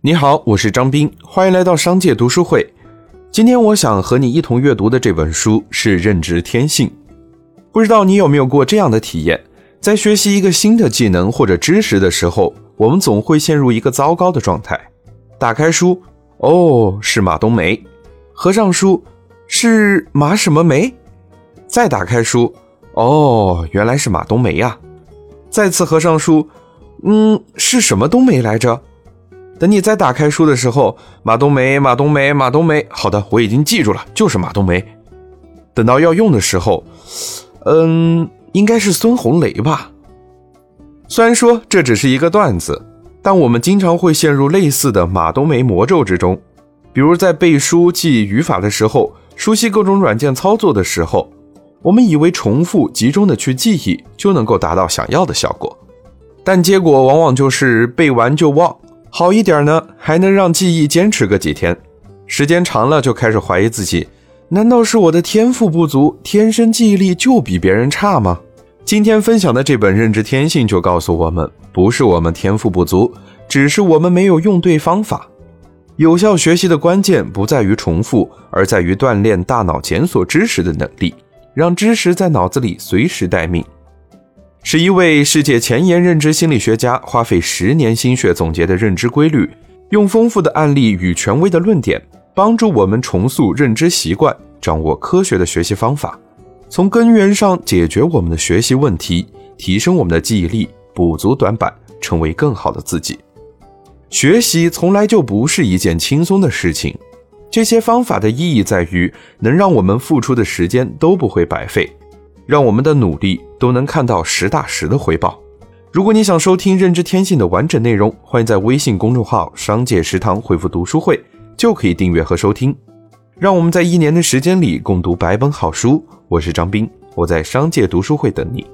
你好，我是张斌，欢迎来到商界读书会。今天我想和你一同阅读的这本书是《认知天性》。不知道你有没有过这样的体验？在学习一个新的技能或者知识的时候，我们总会陷入一个糟糕的状态。打开书，哦，是马冬梅；合上书，是马什么梅？再打开书，哦，原来是马冬梅呀！再次合上书，嗯，是什么冬梅来着？等你再打开书的时候，马冬梅，马冬梅，马冬梅。好的，我已经记住了，就是马冬梅。等到要用的时候，嗯，应该是孙红雷吧。虽然说这只是一个段子，但我们经常会陷入类似的马冬梅魔咒之中。比如在背书记语法的时候，熟悉各种软件操作的时候，我们以为重复集中的去记忆就能够达到想要的效果，但结果往往就是背完就忘。好一点呢，还能让记忆坚持个几天；时间长了，就开始怀疑自己，难道是我的天赋不足，天生记忆力就比别人差吗？今天分享的这本《认知天性》就告诉我们，不是我们天赋不足，只是我们没有用对方法。有效学习的关键不在于重复，而在于锻炼大脑检索知识的能力，让知识在脑子里随时待命。是一位世界前沿认知心理学家花费十年心血总结的认知规律，用丰富的案例与权威的论点，帮助我们重塑认知习惯，掌握科学的学习方法，从根源上解决我们的学习问题，提升我们的记忆力，补足短板，成为更好的自己。学习从来就不是一件轻松的事情，这些方法的意义在于能让我们付出的时间都不会白费。让我们的努力都能看到实打实的回报。如果你想收听《认知天性》的完整内容，欢迎在微信公众号“商界食堂”回复“读书会”，就可以订阅和收听。让我们在一年的时间里共读百本好书。我是张斌，我在商界读书会等你。